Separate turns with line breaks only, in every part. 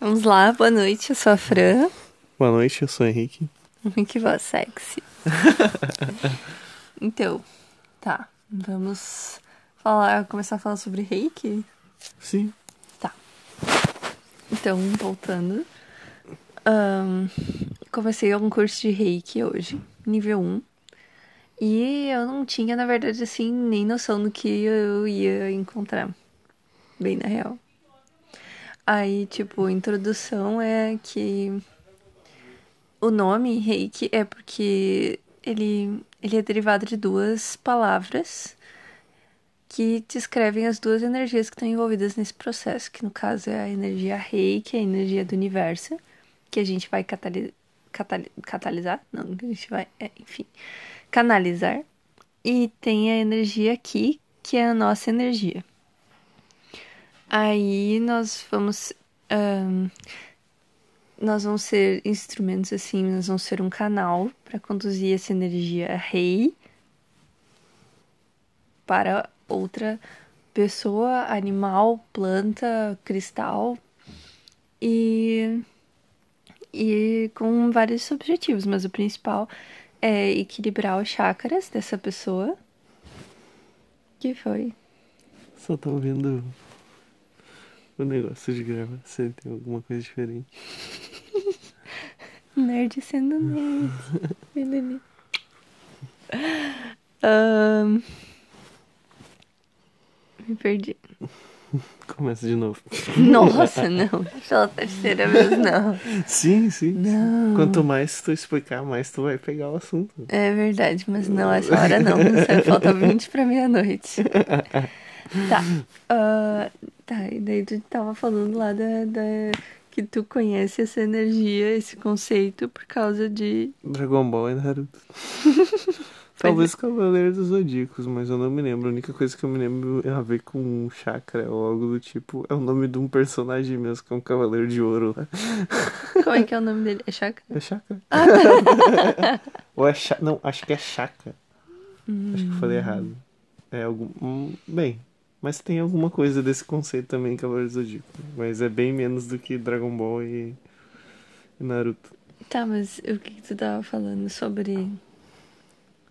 Vamos lá, boa noite, eu sou a Fran.
Boa noite, eu sou o Henrique.
Que voz sexy. então, tá. Vamos falar, começar a falar sobre reiki?
Sim.
Tá. Então, voltando. ahn, comecei um curso de reiki hoje, nível 1. E eu não tinha, na verdade, assim, nem noção do que eu ia encontrar. Bem na real. Aí, tipo, introdução é que o nome reiki é porque ele, ele é derivado de duas palavras que descrevem as duas energias que estão envolvidas nesse processo, que no caso é a energia reiki, a energia do universo, que a gente vai catali catali catalisar, não, que a gente vai, é, enfim, canalizar, e tem a energia aqui, que é a nossa energia. Aí nós vamos. ahn, nós vamos ser instrumentos assim, nós vamos ser um canal para conduzir essa energia rei para outra pessoa, animal, planta, cristal e e com vários objetivos, mas o principal é equilibrar os chakras dessa pessoa. Que foi?
Só tô ouvindo o negócio de gravar. Se tem alguma coisa diferente.
Nerd sendo nerd. Ahn, Me perdi.
Começa de novo.
Nossa, não. Pela terceira vez, não.
Sim, sim.
Não.
Quanto mais tu explicar, mais tu vai pegar o assunto.
É verdade, mas não, essa hora não. Falta 20 pra meia-noite. Tá. ah, tá, e daí tu tava falando lá da, da- que tu conhece essa energia, esse conceito, por causa de.
Dragon Ball e Naruto. Talvez Cavaleiros dos Zodíacos, mas eu não me lembro. A única coisa que eu me lembro é a ver com chakra ou algo do tipo. É o nome de um personagem mesmo, que é um Cavaleiro de Ouro lá.
Como é que é o nome dele? É Chakra?
É chakra? ou é chakra? Não, acho que é chakra. Acho que eu falei errado. É algum. hum, bem, mas tem alguma coisa desse conceito também em Cavaleiros do Zodíaco. Mas é bem menos do que Dragon Ball e, e Naruto.
Tá, mas o que, que tu tava falando sobre.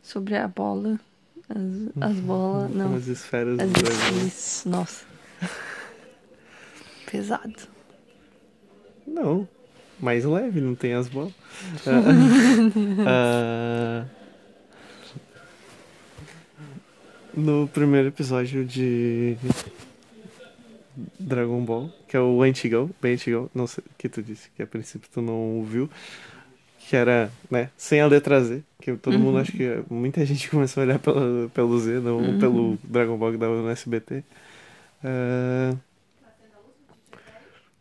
Sobre a bola? As, as bolas. Não.
As esferas
As
do dragão.
isso, nossa. Pesado.
Não, mais leve, não tem as bolas. Ah, no primeiro episódio de Dragon Ball, que é o antigão, bem antigão, não sei o que tu disse, que a princípio tu não ouviu, que era, né, sem a letra Z, que todo mundo, acho que muita gente começou a olhar pela, pelo Z, não pelo Dragon Ball que dava no SBT. Ah,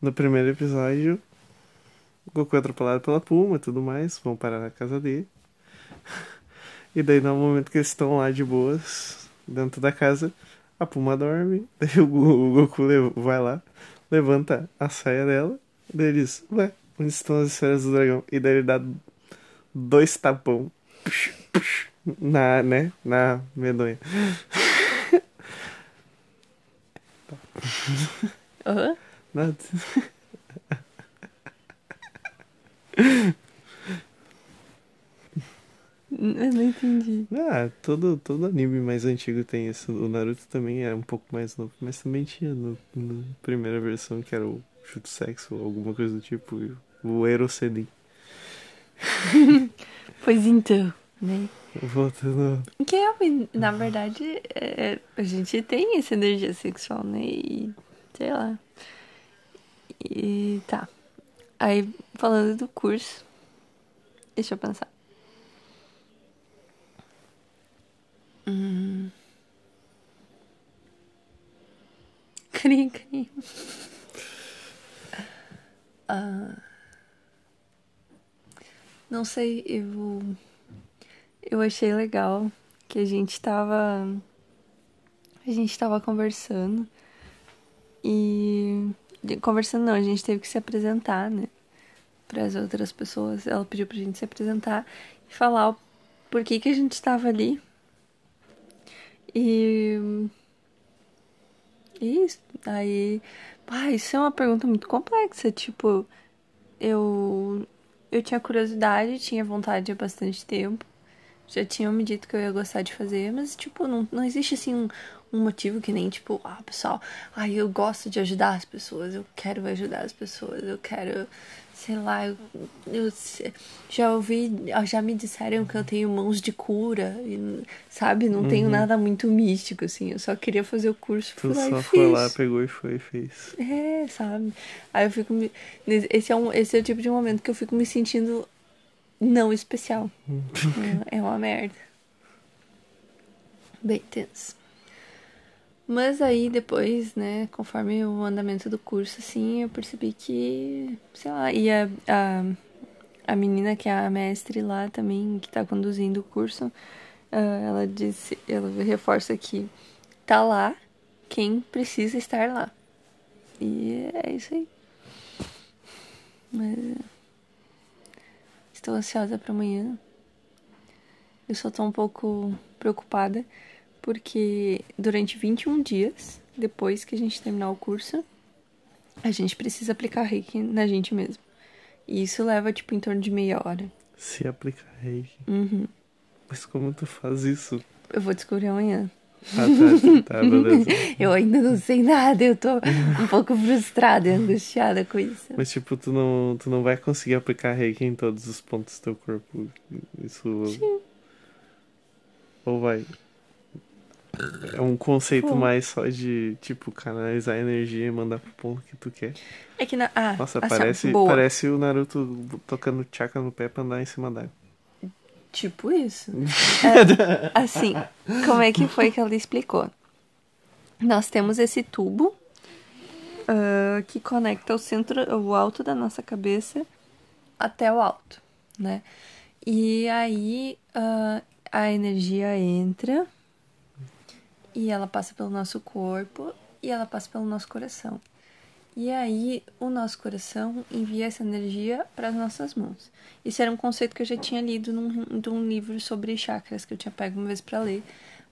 no primeiro episódio, o Goku é atropelado pela Puma e tudo mais, vão parar na casa dele. E daí, no momento que eles estão lá de boas, dentro da casa, a Puma dorme, daí o, Goku vai lá, levanta a saia dela, daí ele diz, ué, onde estão as esferas do dragão? E daí ele dá dois tapão na, né, na medonha.
Aham.
Nada.
Eu não entendi.
Ah, todo, todo anime mais antigo tem isso. O Naruto também era um pouco mais novo, mas também tinha no, na primeira versão que era o chute sexo ou alguma coisa do tipo, o Erosenin.
Pois então, né?
Voltando.
Que é, na verdade, é, a gente tem essa energia sexual, né? E sei lá. E tá. Aí, falando do curso, deixa eu pensar. Hum. Cri, cri. Ah, não sei, eu. Eu achei legal que a gente tava. A gente tava conversando. E. Conversando não, a gente teve que se apresentar, né? Para as outras pessoas. Ela pediu pra gente se apresentar e falar o por que, a gente estava ali. E. e isso. Aí Ah, isso é uma pergunta muito complexa. Tipo, eu, eu tinha curiosidade, tinha vontade há bastante tempo. Já tinham me dito que eu ia gostar de fazer, mas, tipo, não, não existe assim um, um motivo que nem, tipo, ah, pessoal, ah, eu gosto de ajudar as pessoas, eu quero ajudar as pessoas, eu quero, sei lá, eu, eu já ouvi, já me disseram que eu tenho mãos de cura, e, sabe? Não uhum. tenho nada muito místico, assim, eu só queria fazer o curso,
tu só foi lá, pegou e foi e fez.
É, sabe? Aí eu fico me... Esse é, um, esse é o tipo de momento que eu fico me sentindo não especial. é uma merda. Bem tenso. Mas aí depois, né, conforme o andamento do curso, assim, eu percebi que, sei lá, e a, a, a menina que é a mestre lá também, que tá conduzindo o curso, uh, ela disse, ela reforça que tá lá quem precisa estar lá. E é isso aí. Mas Estou ansiosa para amanhã. Eu só tô um pouco preocupada porque durante 21 dias depois que a gente terminar o curso, a gente precisa aplicar reiki na gente mesmo. E isso leva tipo em torno de meia hora.
Se aplicar reiki.
Uhum.
Mas como tu faz isso?
Eu vou descobrir amanhã.
Ah, tá, tá, beleza.
eu ainda não sei nada, eu tô um pouco frustrada e angustiada com isso.
Mas, tipo, tu não, tu não vai conseguir aplicar reiki em todos os pontos do teu corpo. Isso.
Sim.
Ou vai. É um conceito Pô. mais só de, tipo, canalizar energia e mandar pro ponto que tu quer.
É que na. Ah,
Nossa, assim, parece, parece o Naruto tocando chakra no pé pra andar em cima d'água.
Tipo isso. é, assim, como é que foi que ela explicou? Nós temos esse tubo uh, que conecta o centro, o alto da nossa cabeça até o alto, né? E aí uh, a energia entra e ela passa pelo nosso corpo e ela passa pelo nosso coração. E aí o nosso coração envia essa energia para as nossas mãos. Isso era um conceito que eu já tinha lido num, livro sobre chakras que eu tinha pego uma vez para ler,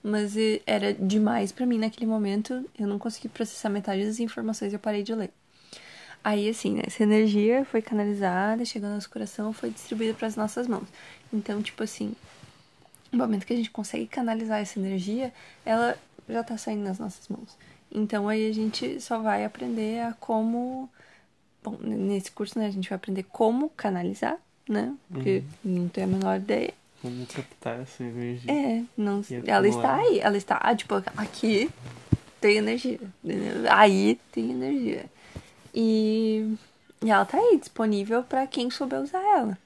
mas era demais para mim naquele momento. Eu não consegui processar metade das informações e eu parei de ler. Aí assim, né, essa energia foi canalizada, chegou no nosso coração, foi distribuída para as nossas mãos. Então, tipo assim, no momento que a gente consegue canalizar essa energia, ela já tá saindo nas nossas mãos. Então aí a gente só vai aprender a como. Bom, nesse curso, né, a gente vai aprender como canalizar, né? Porque uhum. não tem a menor ideia.
Como captar essa energia.
É, não, ela está aí, ela está, ah, tipo, aqui tem energia, aí tem energia. E, e ela tá aí, disponível para quem souber usar ela.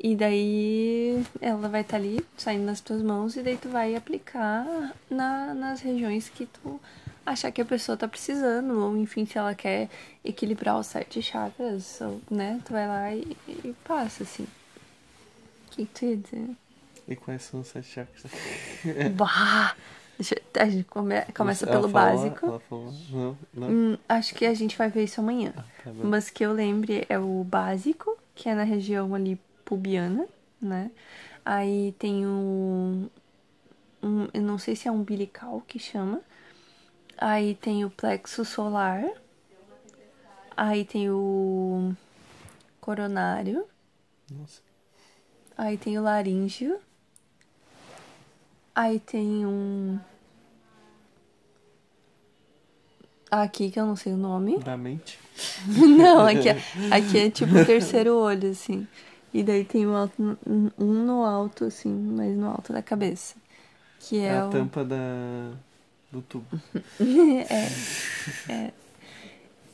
E daí ela vai estar tá ali, saindo nas tuas mãos, e daí tu vai aplicar na, nas regiões que tu achar que a pessoa tá precisando, ou enfim, se ela quer equilibrar os sete chakras, ou, né? Tu vai lá e, e passa, assim. O que, tu ia dizer?
E quais são os sete chakras?
bah! A gente come, começa ela pelo
falou,
básico.
Ela falou, não, não.
Hum, acho que a gente vai ver isso amanhã. Ah, tá Mas que eu lembre é o básico, que é na região ali pubiana, né? Aí tem o. Um, eu não sei se é umbilical que chama, Aí tem o plexo solar. Aí tem o coronário.
Nossa.
Aí tem o laríngeo. Aí tem um. Aqui que eu não sei o nome.
Da mente?
não, aqui é, aqui é tipo o terceiro olho, assim. E daí tem um, alto, um no alto, assim, mas no alto da cabeça. Que é,
é a
o...
tampa da do tubo.
é, é.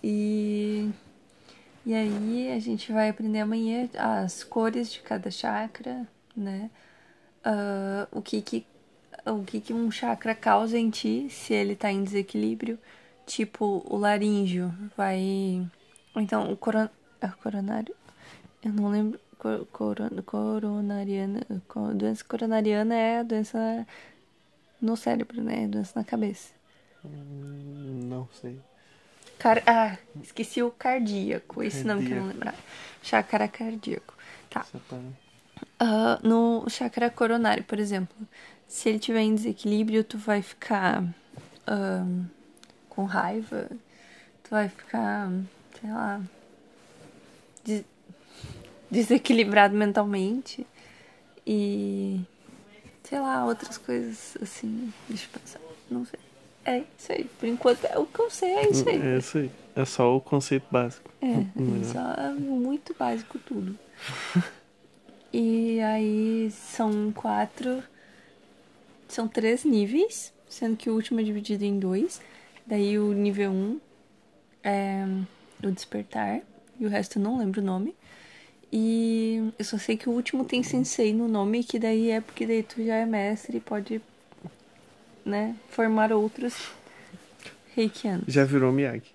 E, e aí a gente vai aprender amanhã as cores de cada chakra, né? Uh, o que que o que que um chakra causa em ti se ele tá em desequilíbrio. Tipo, o laríngeo vai... Então, o coron... É coronário? Eu não lembro. Cor, coron, coronariana... Doença coronariana é a doença no cérebro, né? Doença na cabeça.
Hum, não sei.
Car ah, esqueci o cardíaco. Esse cardíaco. nome que eu não lembrar. Chakra cardíaco. Tá. Uh, no chakra coronário, por exemplo, se ele tiver em desequilíbrio, tu vai ficar uh, com raiva, tu vai ficar, sei lá, des- desequilibrado mentalmente e sei lá, outras coisas assim, deixa eu pensar, não sei. É isso aí, por enquanto é o que eu sei, é isso aí.
É isso aí. É só o conceito básico.
É, só é muito básico tudo. e aí são quatro. São três níveis, sendo que o último é dividido em dois. Daí o nível um é o despertar, e o resto eu não lembro o nome. E eu só sei que o último tem sensei no nome, que daí é porque daí tu já é mestre e pode, né, formar outros reikianos.
Já virou Miyagi.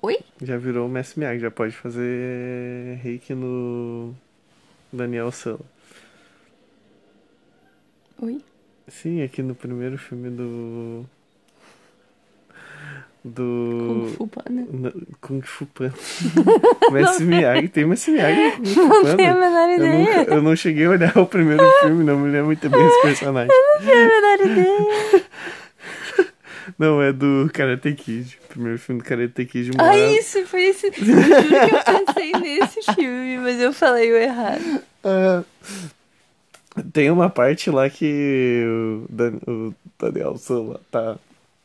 Oi?
Já virou o Mestre Miyagi. Já pode fazer reiki no Daniel Sala.
Oi?
Sim, aqui no primeiro filme do.
Kung
Do.
Fu Panda.
no- Kung Fu Panda. Mestre Miyagi. Tem Mestre Miyagi Kung
Não tenho a menor
Eu,
ideia.
nunca, eu não cheguei a olhar o primeiro filme, não me lembro muito bem esse personagem.
Não tenho a menor ideia.
Não, é do Karate Kid. O primeiro filme do Karate Kid
Ah,
mora-
isso, foi esse. Eu juro que eu pensei nesse filme, mas eu falei o errado.
Ah, tem uma parte lá que o, Dan, o Daniel lá tá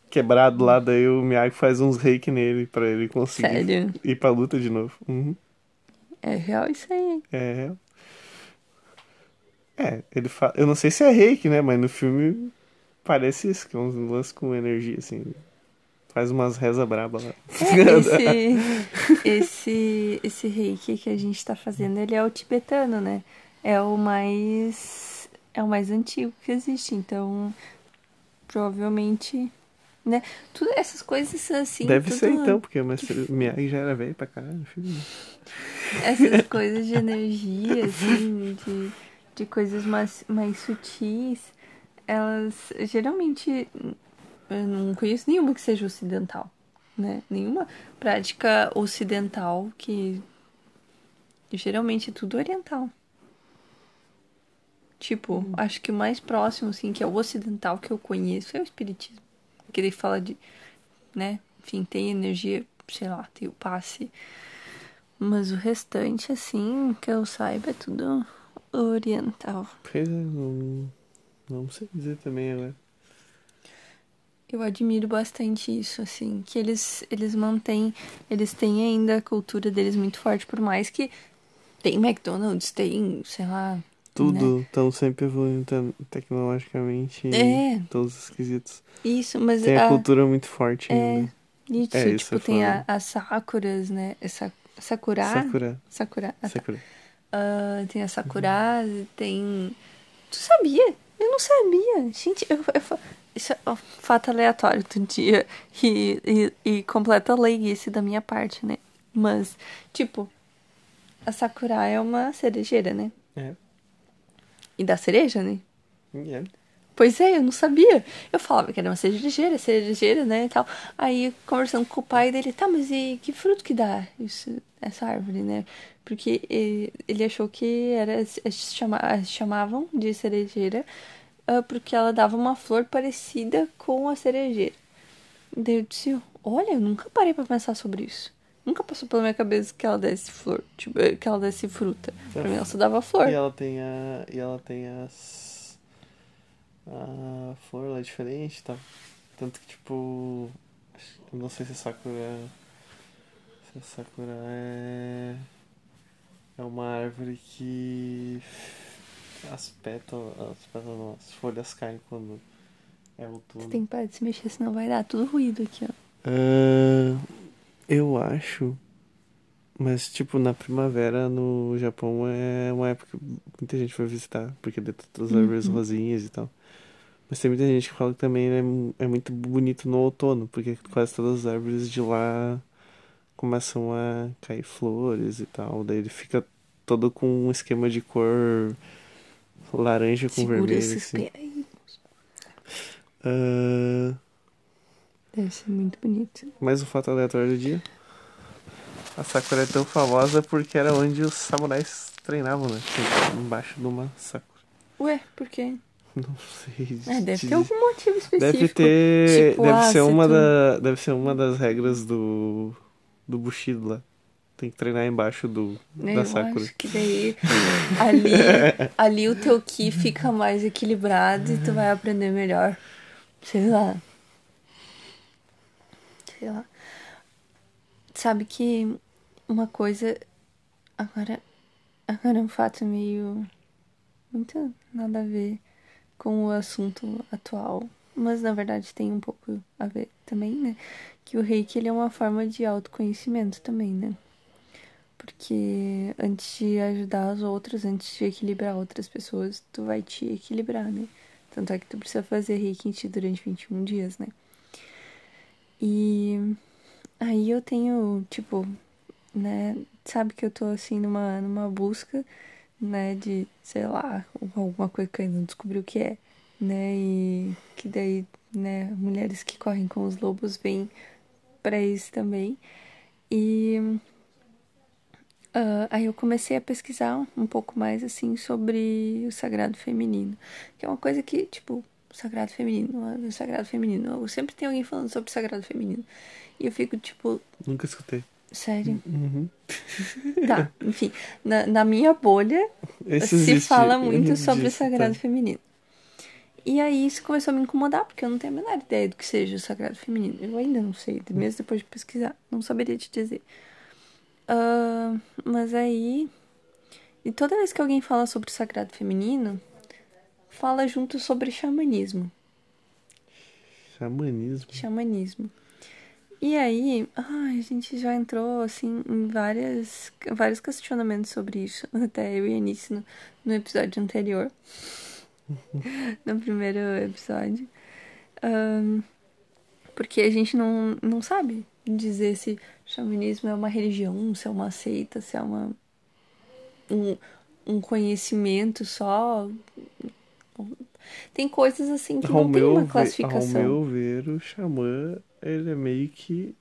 quebrado lá, daí o Miyagi faz uns reiki nele pra ele conseguir
Sério?
ir pra luta de novo. Uhum.
É real isso aí.
É. É, ele fala. Eu não sei se é reiki, né? Mas no filme parece isso, que é uns lances com energia, assim. Faz umas rezas brabas lá.
É, esse, esse, esse reiki que a gente tá fazendo, ele é o tibetano, né? É o mais. É o mais antigo que existe, então. Provavelmente. Né? Tudo essas coisas assim.
Deve ser então, porque mestre Miyagi já era velho pra caralho filme. né?
essas coisas de energia, assim, de, de coisas mais, mais sutis, elas geralmente eu não conheço nenhuma que seja ocidental, né? Nenhuma prática ocidental que geralmente é tudo oriental. Tipo, acho que o mais próximo, assim, que é o ocidental que eu conheço é o espiritismo. Que ele fala de, né? Enfim, tem energia, sei lá, tem o passe. Mas o restante, assim, que eu saiba, é tudo oriental.
Pois é, não, não sei dizer também agora.
Eu admiro bastante isso, assim, que eles, eles mantêm, eles têm ainda a cultura deles muito forte, por mais que tem McDonald's, tem, sei lá. Né?
Tudo estão sempre evoluindo te- tecnologicamente
É.
todos os quesitos.
Isso, mas
Tem a
a-
cultura muito forte
é,
ainda.
isso,
É, isso
tipo,
é
tem a, as Sakuras, né? Essa, Sakura?
Sakura.
Sakura. ah, tá.
Sakura.
Ah, tem a Sakura, tem. Tu sabia? Eu não sabia. Gente, eu, eu, isso é um fato aleatório do dia e, e, e completa leiguice da minha parte, né? Mas, tipo, a Sakura é uma cerejeira, né?
É.
E da cereja, né?
É.
Pois é, eu não sabia. Eu falava que era uma cerejeira, cerejeira, né, e tal. Aí, conversando com o pai dele, tá, mas e que fruto que dá isso, essa árvore, né? Porque eh, ele achou que era, eh, chama, chamavam de cerejeira ah, porque ela dava uma flor parecida com a cerejeira. Daí eu disse, olha, eu nunca parei pra pensar sobre isso. Nunca passou pela minha cabeça que ela desse flor, tipo, eh, que ela desse fruta. Pra mim ela só dava flor.
E ela tem a. E ela tem as. A flor lá é diferente, tá? Tanto que tipo. não sei se a Sakura. Se a Sakura é. É uma árvore que. As pétalas. As pétalas não, as folhas caem quando é
Você
outono.
tem que parar de se mexer, senão vai dar tudo ruído aqui, ó.
Ah, eu acho. Mas, tipo, na primavera no Japão é uma época que muita gente vai visitar, porque tem todas as árvores
Uhum.
rosinhas e tal. Mas tem muita gente que fala que também é, é muito bonito no outono, porque quase todas as árvores de lá começam a cair flores e tal. Daí ele fica todo com um esquema de cor laranja com
Segura
vermelho,
esses
assim. Ah,
Deve ser muito bonito.
Mais um fato aleatório do dia. A Sakura é tão famosa porque era onde os samurais treinavam, né? Embaixo de uma Sakura.
Ué, por quê?
Não sei.
É, deve ter algum motivo específico.
Deve ter.
tipo,
deve
ah,
ser
se
uma da. Deve ser uma das regras do. do Bushido lá. Tem que treinar embaixo do,
Eu
da Sakura.
acho que daí ali, ali o teu ki fica mais equilibrado e tu vai aprender melhor. Sei lá. Sei lá. Sabe que uma coisa. Agora. Agora é um fato meio. Muito nada a ver com o assunto atual. Mas na verdade tem um pouco a ver também, né? Que o reiki ele é uma forma de autoconhecimento também, né? Porque antes de ajudar os outros, antes de equilibrar outras pessoas, tu vai te equilibrar, né? Tanto é que tu precisa fazer reiki em ti durante 21 dias, né? E aí eu tenho, tipo, né? Sabe que eu tô assim numa, numa busca, né? De, sei lá, alguma coisa que eu ainda não descobri o que é, né? E que daí, né? Mulheres que correm com os lobos vêm pra isso também. E Uh, aí eu comecei a pesquisar um pouco mais assim sobre o sagrado feminino, que é uma coisa que, tipo, sagrado feminino, o sagrado feminino, sempre tem alguém falando sobre o sagrado feminino. E eu fico tipo,
Nunca escutei.
sério?
Uhum.
Tá, enfim, na, na minha bolha
Esse
se
existe.
fala muito sobre o
Disso,
sagrado
tá.
feminino. E aí isso começou a me incomodar, porque eu não tenho a menor ideia do que seja o sagrado feminino. Eu ainda não sei, mesmo depois de pesquisar, não saberia te dizer. Ah, mas aí. E toda vez que alguém fala sobre o sagrado feminino, fala junto sobre xamanismo.
Xamanismo.
Xamanismo. E aí, ai, a gente já entrou assim em várias, vários questionamentos sobre isso. Até eu e a Anice no, no episódio anterior. no primeiro episódio. Ahn, porque a gente não, não sabe dizer se xamanismo é uma religião, se é uma seita, se é uma, um, um conhecimento só. Tem coisas assim que
Ao
não tem uma
ver, ao
classificação.
meu ver, o xamã, ele é meio que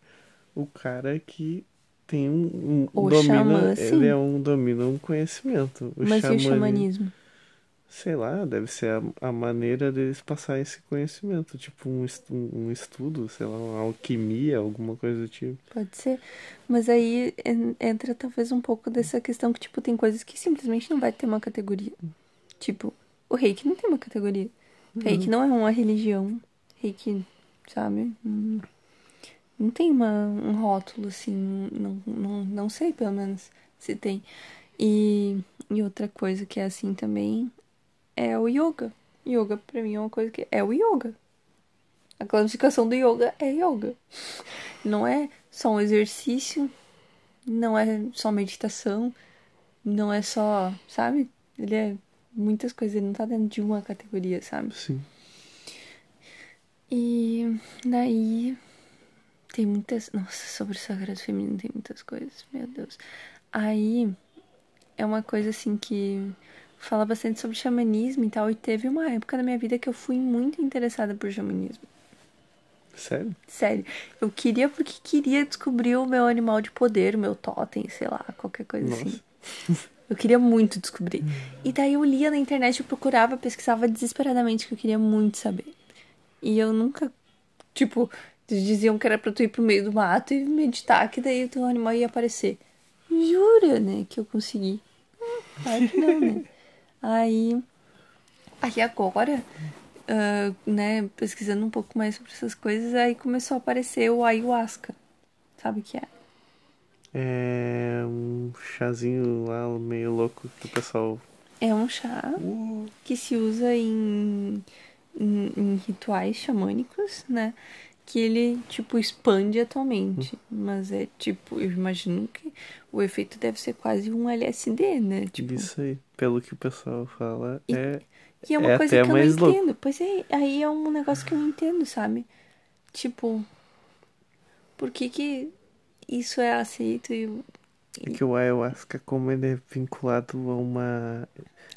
o cara que tem um, um
O
domina,
xamã,
ele
sim.
é um domina um conhecimento. O
Mas e o
xamani-
xamanismo?
Sei lá, deve ser a, a maneira deles passar esse conhecimento, tipo um, estu- um estudo, sei lá, uma alquimia, alguma coisa do tipo.
Pode ser. Mas aí en- entra talvez um pouco dessa questão que, tipo, tem coisas que simplesmente não vai ter uma categoria. Tipo, o reiki não tem uma categoria. Reiki não é uma religião. Reiki, sabe? Hum, Não tem uma, um rótulo, assim. Não, não, não sei, pelo menos, se tem. E, e outra coisa que é assim também é o yoga. Yoga, pra mim, é uma coisa que é o yoga. A classificação do yoga é yoga. Não é só um exercício, não é só meditação, não é só, sabe? Ele é muitas coisas, ele não tá dentro de uma categoria, sabe?
Sim.
E daí tem muitas. Nossa, sobre o sagrado feminino tem muitas coisas, meu Deus. Aí é uma coisa assim que fala bastante sobre xamanismo e tal. E teve uma época da minha vida que eu fui muito interessada por xamanismo.
Sério?
Sério. Eu queria porque queria descobrir o meu animal de poder, o meu totem, sei lá, qualquer coisa
Nossa.
assim. Eu queria muito descobrir. E daí eu lia na internet, eu procurava, pesquisava desesperadamente, que eu queria muito saber. E eu nunca, tipo, eles diziam que era pra tu ir pro meio do mato e meditar, que daí o teu animal ia aparecer. Jura, né, que eu consegui? Hum, Claro que não, né? Aí, aí agora, ah, né, pesquisando um pouco mais sobre essas coisas, aí começou a aparecer o ayahuasca. Sabe o que é?
É um chazinho lá meio louco que o pessoal.
É um chá que se usa em, em, em rituais xamânicos, né? Que ele, tipo, expande a tua mente. Mas é tipo, eu imagino que o efeito deve ser quase um LSD, né? Tipo,
Isso aí. Pelo que o pessoal fala,
E-
é.
que é uma
é
coisa que eu não
louco.
entendo. Pois é, aí é um negócio que eu não entendo, sabe? Tipo, por que que isso é aceito e
É que o ayahuasca, como ele é vinculado a uma.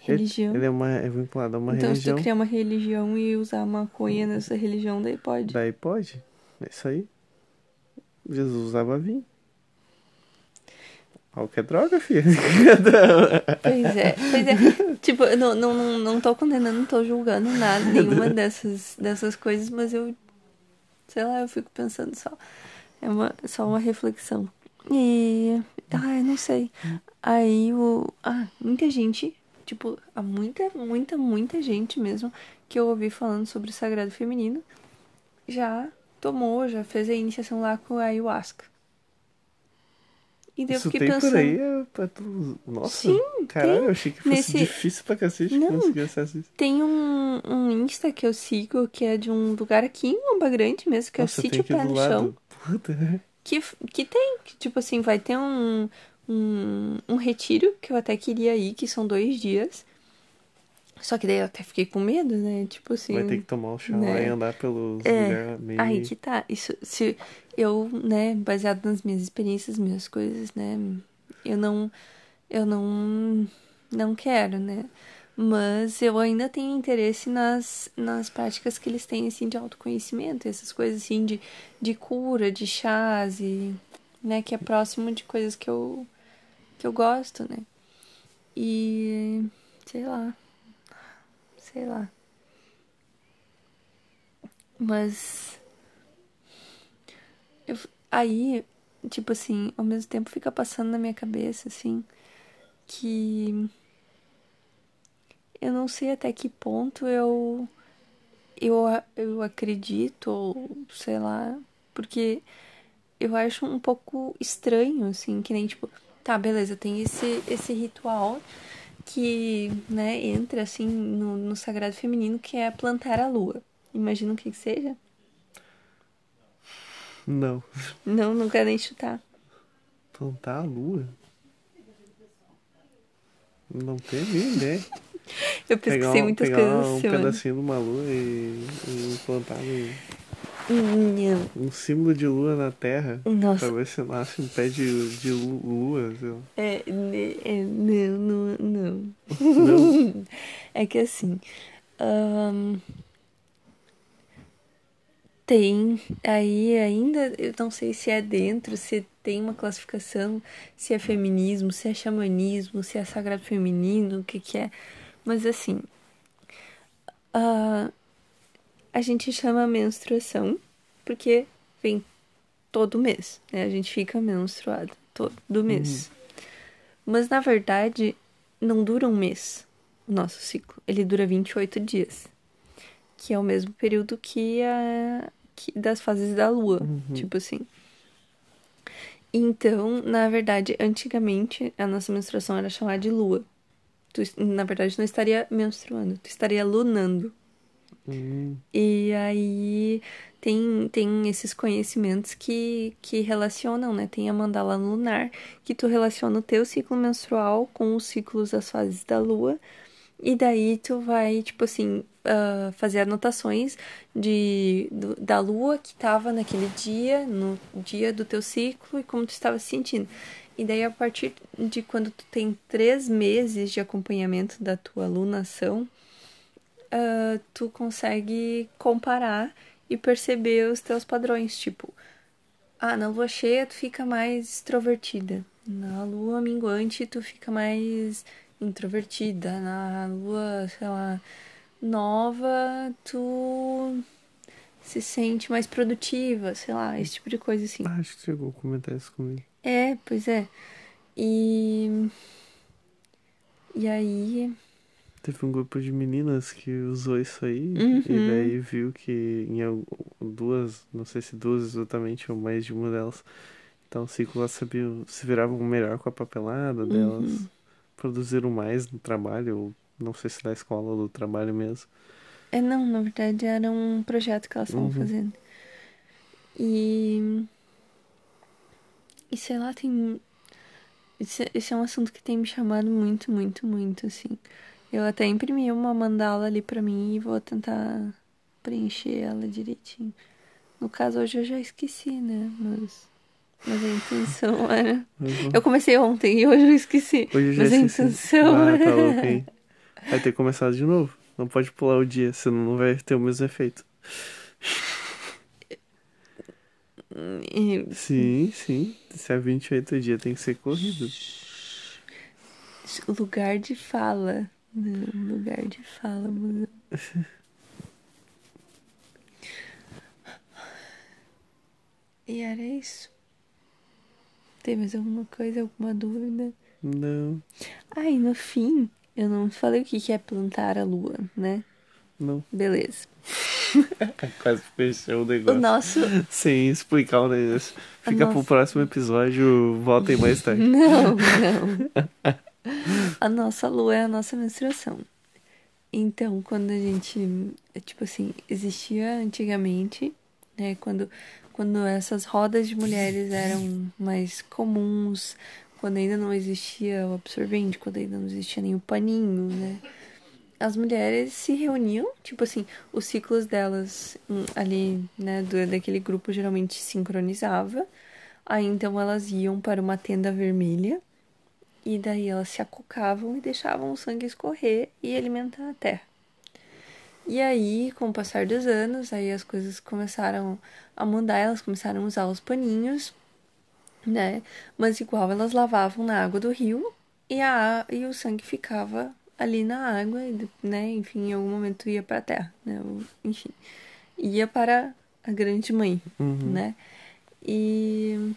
religião?
Ele é, uma, é vinculado a uma
então,
religião.
se tu criar uma religião e usar maconha nessa religião, daí pode.
Daí pode. É isso aí. Jesus usava vinho. Qualquer droga, filho.
Pois é, pois é. Tipo, eu não, não, não, não tô condenando, não tô julgando nada, nenhuma dessas, dessas coisas, mas eu, sei lá, eu fico pensando só. É uma, só uma reflexão. E. Ai, não sei. Aí o. Ah, muita gente. Tipo, há muita, muita, muita gente mesmo que eu ouvi falando sobre o sagrado feminino já tomou, já fez a iniciação lá com a ayahuasca.
E daí eu fiquei tem pensando. Por aí é pra tu... Nossa, Sim, caralho, tem. eu achei que fosse Nesse... difícil pra cacete Não, conseguir acesso a isso.
Tem um, um Insta que eu sigo que é de um lugar aqui em Lomba Grande mesmo, que Nossa, é o Sítio Pé no Chão. Que, que tem, que, tipo assim, vai ter um, um, um retiro que eu até queria ir, que são dois dias. Só que daí eu até fiquei com medo, né? Tipo assim.
Vai ter que tomar o chá né? e andar pelos é, lugares meio.
Aí que tá. Isso, se eu, né, baseado nas minhas experiências, minhas coisas, né? Eu não. Eu não. Não quero, né? Mas eu ainda tenho interesse nas, nas práticas que eles têm, assim, de autoconhecimento, essas coisas, assim, de, de cura, de chás e. Né, que é próximo de coisas que eu. que eu gosto, né? E. sei lá sei lá. Mas. Eu, aí, tipo assim, ao mesmo tempo fica passando na minha cabeça, assim, que. Eu não sei até que ponto eu. Eu, eu acredito, ou sei lá, porque eu acho um pouco estranho, assim, que nem tipo, tá, beleza, tem esse, esse ritual que né, entra assim no, no sagrado feminino, que é plantar a lua. Imagina o que, que seja?
Não.
Não, não quero nem chutar.
Plantar a lua? Não tenho nem ideia.
Eu pesquisei pegar, muitas
pegar
coisas
um
semana.
pedacinho de uma lua e, e plantar no... Um símbolo de lua na terra. Nossa. Pra ver se nasce um pé de, de lua.
É, é, não, não, não. não. é que assim. Um, tem aí ainda, eu não sei se é dentro, se tem uma classificação, se é feminismo, se é xamanismo, se é sagrado feminino, o que que é. Mas assim, uh, a gente chama menstruação porque vem todo mês, né? A gente fica menstruada todo mês. Uhum. Mas na verdade, não dura um mês o nosso ciclo. Ele dura 28 dias. Que é o mesmo período que a que, das fases da lua, uhum. tipo assim. Então, na verdade, antigamente a nossa menstruação era chamada de lua. Tu, na verdade, não estaria menstruando, tu estaria lunando.
Uhum.
E aí tem, tem esses conhecimentos que, que relacionam, né? Tem a mandala lunar, que tu relaciona o teu ciclo menstrual com os ciclos das fases da lua. E daí tu vai, tipo assim, uh, fazer anotações de, do, da lua que estava naquele dia, no dia do teu ciclo e como tu estava se sentindo. E daí, a partir de quando tu tem três meses de acompanhamento da tua alunação, uh, tu consegue comparar e perceber os teus padrões, tipo, ah, na lua cheia tu fica mais extrovertida, na lua minguante tu fica mais introvertida, na lua, sei lá, nova tu se sente mais produtiva, sei lá, esse tipo de coisa assim.
Acho que chegou a comentar isso comigo.
É, pois é. E. E aí.
Teve um grupo de meninas que usou isso aí uhum. e daí viu que em duas, não sei se duas exatamente, ou mais de uma delas, então ciclo elas sabiam, se viravam melhor com a papelada delas, uhum. produziram mais no trabalho, ou não sei se da escola ou do trabalho mesmo.
É, não, na verdade era um projeto que elas estavam uhum. fazendo. E. E sei lá, tem. Esse, esse é um assunto que tem me chamado muito, muito, muito, assim. Eu até imprimi uma mandala ali pra mim e vou tentar preencher ela direitinho. No caso, hoje eu já esqueci, né? Mas, mas a intenção era. Uhum. Eu comecei ontem e hoje eu esqueci.
Hoje eu já
mas
esqueci.
a intenção
ah,
era.
Tá louco, hein? Vai ter que começar de novo. Não pode pular o dia, senão não vai ter o mesmo efeito. Sim, sim. Se é 28 dias, tem que ser corrido.
Lugar de fala. Não, lugar de fala, mano. e era isso. Tem mais alguma coisa, alguma dúvida?
Não,
Ai, no fim, eu não falei o que é plantar a lua, né?
não.
Beleza.
Quase fechou o
O
negócio.
nosso.
Sem explicar o negócio. Fica pro
Nossa.
próximo episódio, voltem mais tarde.
Não, não. A nossa lua é a nossa menstruação. Então, quando a gente, tipo assim, existia antigamente, né, quando, quando essas rodas de mulheres eram mais comuns, quando ainda não existia o absorvente, quando ainda não existia nem o paninho, né, as mulheres se reuniam, tipo assim, os ciclos delas hum, ali, né, do, daquele grupo geralmente sincronizava, aí então elas iam para uma tenda vermelha, e daí elas se acocavam e deixavam o sangue escorrer e alimentar a terra. E aí, com o passar dos anos, aí as coisas começaram a mudar, elas começaram a usar os paninhos, né? Mas igual elas lavavam na água do rio e, a, e o sangue ficava ali na água, e, né? Enfim, em algum momento ia para a terra, né? Ou, Enfim, ia para a grande mãe,
Uhum.
né? E,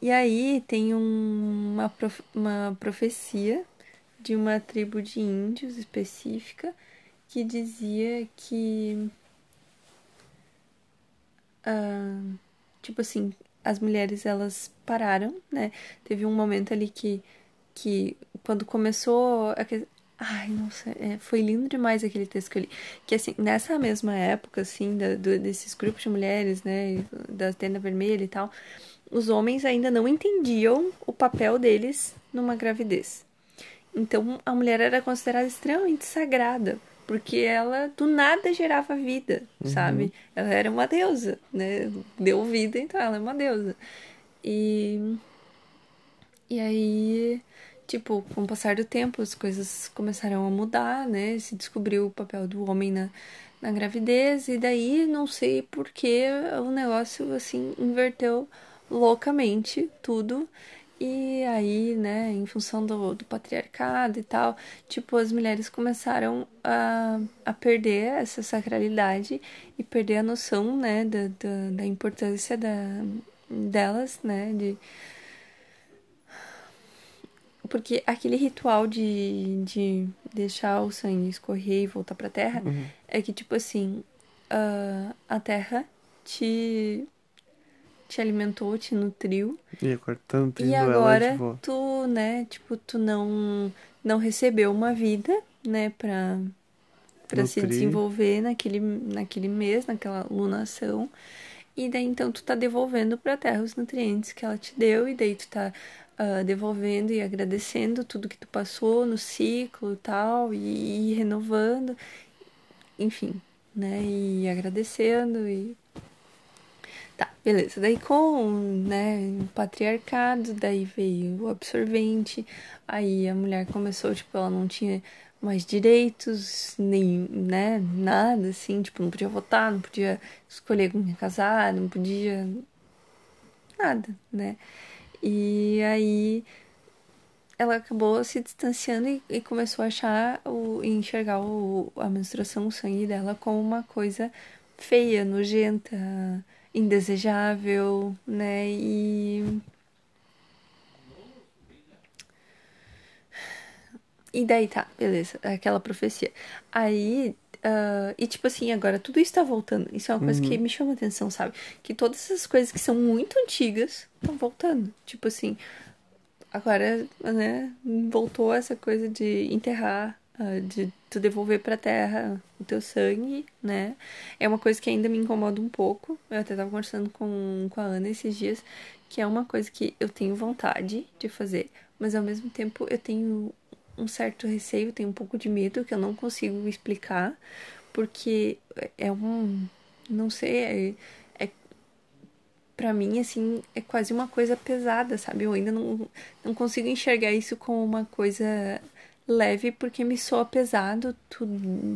e aí tem um- uma, prof- uma profecia de uma tribo de índios específica que dizia que, ah, tipo assim, as mulheres elas pararam, né? Teve um momento ali que, que quando começou. Ai, nossa, é, foi lindo demais aquele texto que eu li. Que, assim, nessa mesma época, assim, da, do- desses grupos de mulheres, né, da tenda vermelha e tal, os homens ainda não entendiam o papel deles numa gravidez. Então, a mulher era considerada extremamente sagrada, porque ela do nada gerava vida, sabe? Ela era uma deusa, né? Deu vida, então ela é uma deusa. E e aí, tipo, com o passar do tempo, as coisas começaram a mudar, né? Se descobriu o papel do homem na, na gravidez, e daí não sei por que o negócio, assim, inverteu loucamente tudo. E aí, né, em função do, do patriarcado e tal, tipo, as mulheres começaram a, a perder essa sacralidade e perder a noção, né, da, da, da importância da, delas, né, de, porque aquele ritual de, de deixar o sangue escorrer e voltar pra terra é que, tipo assim, ah, a terra te, te alimentou, te nutriu.
E agora tendo
E agora tu, né, tipo, tu não, não recebeu uma vida, né, pra, pra se desenvolver naquele, naquele mês, naquela lunação. E daí então tu tá devolvendo pra terra os nutrientes que ela te deu, e daí tu tá ah, devolvendo e agradecendo tudo que tu passou no ciclo e tal, e, e renovando, enfim, né, e agradecendo e Tá, beleza. Daí com, né, o patriarcado, daí veio o absorvente, aí a mulher começou, tipo, ela não tinha mais direitos, nem, né, nada, assim, tipo, não podia votar, não podia escolher com quem casar, não podia nada, né. E aí ela acabou se distanciando e, e começou a achar, o, enxergar o, a menstruação, o sangue dela como uma coisa feia, nojenta, indesejável, né? E. E daí tá, beleza, aquela profecia. Aí, ah, e tipo assim, agora tudo isso tá voltando. Isso é uma coisa que me chama atenção, sabe? Que todas essas coisas que são muito antigas estão voltando. Tipo assim, agora, né, voltou essa coisa de enterrar, ah, de tu devolver pra terra o teu sangue, né? É uma coisa que ainda me incomoda um pouco. Eu até tava conversando com, com a Ana esses dias, que é uma coisa que eu tenho vontade de fazer, mas ao mesmo tempo eu tenho um certo receio, tenho um pouco de medo que eu não consigo explicar, porque é um, não sei, é, é para mim assim é quase uma coisa pesada, sabe? Eu ainda não, não consigo enxergar isso como uma coisa leve porque me soa pesado tu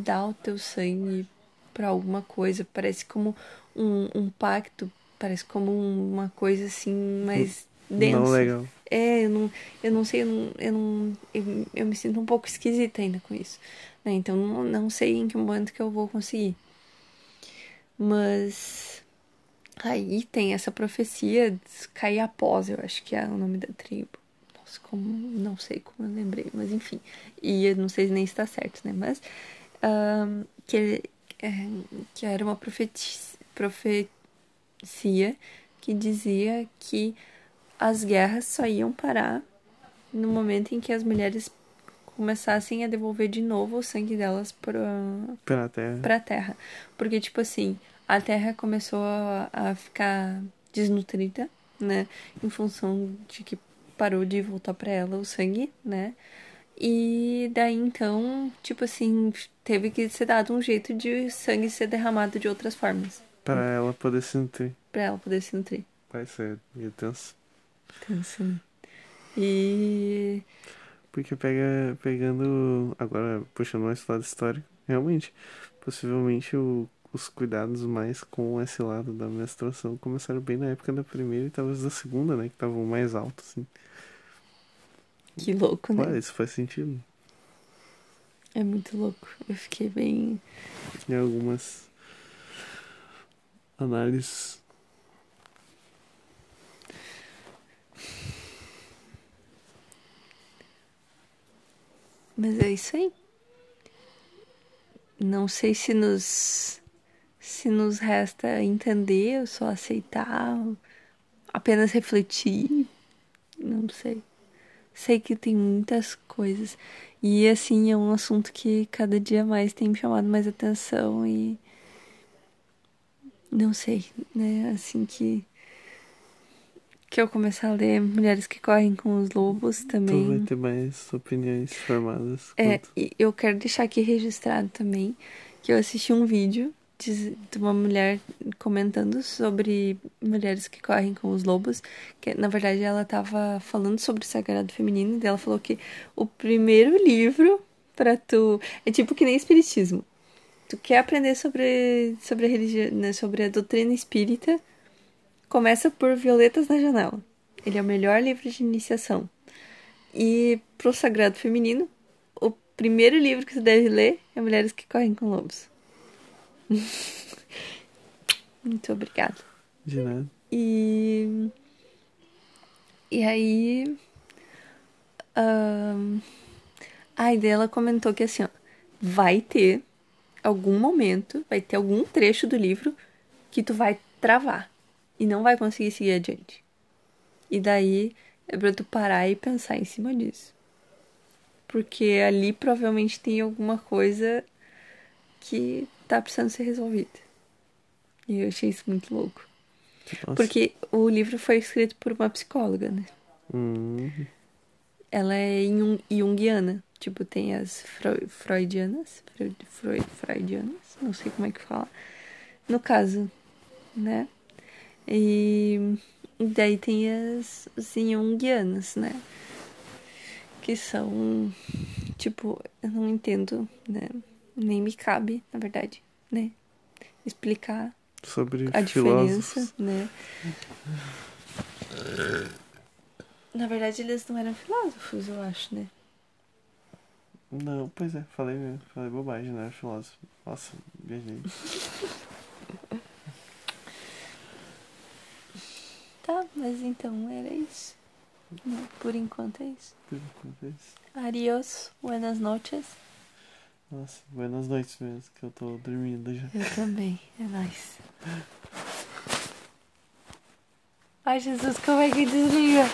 dar o teu sangue pra alguma coisa, parece como um, um pacto, parece como uma coisa assim mais densa.
Não legal.
É, eu não, eu não sei, eu não, eu, não eu, eu me sinto um pouco esquisita ainda com isso, né? Então não, não sei em que momento que eu vou conseguir. Mas Aí tem essa profecia de cair após, eu acho que é o nome da tribo. Nossa, como. Não sei como eu lembrei, mas enfim. E eu não sei nem se está certo, né? Mas. Um, que, é, que era uma profecia, profecia que dizia que as guerras só iam parar no momento em que as mulheres começassem a devolver de novo o sangue delas para
Pra terra.
pra terra. Porque, tipo assim, a terra começou a, a ficar desnutrida, né? Em função de que parou de voltar pra ela o sangue, né? E daí então, tipo assim, teve que ser dado um jeito de sangue ser derramado de outras formas.
Pra ela poder se nutrir.
Pra ela poder se nutrir.
Vai ser meio tenso.
Então, assim. E.
Porque pega, pegando. Agora, puxando mais lado histórico, realmente, possivelmente o, os cuidados mais com esse lado da menstruação começaram bem na época da primeira e talvez da segunda, né? Que estavam mais altos, assim.
Que louco, né?
Ué, isso faz sentido.
É muito louco. Eu fiquei bem.
Em algumas análises.
Mas é isso aí. Não sei se nos se nos resta entender ou só aceitar, apenas refletir. Não sei. Sei que tem muitas coisas. E assim, é um assunto que cada dia mais tem me chamado mais atenção e não sei, né? Assim que que eu começar a ler Mulheres que Correm com os Lobos também.
Tu vai ter mais opiniões formadas.
É,
quanto-
e eu quero deixar aqui registrado também que eu assisti um vídeo de, de uma mulher comentando sobre mulheres que correm com os lobos, que na verdade ela estava falando sobre o sagrado feminino, e ela falou que o primeiro livro para tu é tipo que nem espiritismo. Tu quer aprender sobre sobre a religião, né, sobre a doutrina espírita, começa por Violetas na Janela. Ele é o melhor livro de iniciação. E pro sagrado feminino, o primeiro livro que você deve ler é Mulheres que Correm com Lobos. Muito obrigada.
De nada.
E. E aí. A ideia ela comentou que assim, ó, vai ter algum momento, vai ter algum trecho do livro que tu vai travar e não vai conseguir seguir adiante. E daí é pra tu parar e pensar em cima disso. Porque ali provavelmente tem alguma coisa que tá precisando ser resolvida. E eu achei isso muito louco.
Nossa.
Porque o livro foi escrito por uma psicóloga, né?
Hum,
Ela é jung- junguiana. Tipo, tem as freu- freudianas. Freud, Freud, freudianas. Não sei como é que fala. No caso, né? E daí tem as, as junguianas, né? Que são... Tipo, eu não entendo, né? Nem me cabe, na verdade, né? Explicar
sobre
a
filósofos.
diferença, né? Na verdade, eles não eram filósofos, eu acho, né?
Não, pois é, falei, falei bobagem, não era filósofo. Nossa, viajei.
Tá, mas então era isso. Por enquanto é isso.
Por enquanto é isso.
Adiós, buenas noches.
Nossa, buenas noites mesmo, que eu tô dormindo já.
Eu também, é nóis. Ai, Jesus, como é que desliga?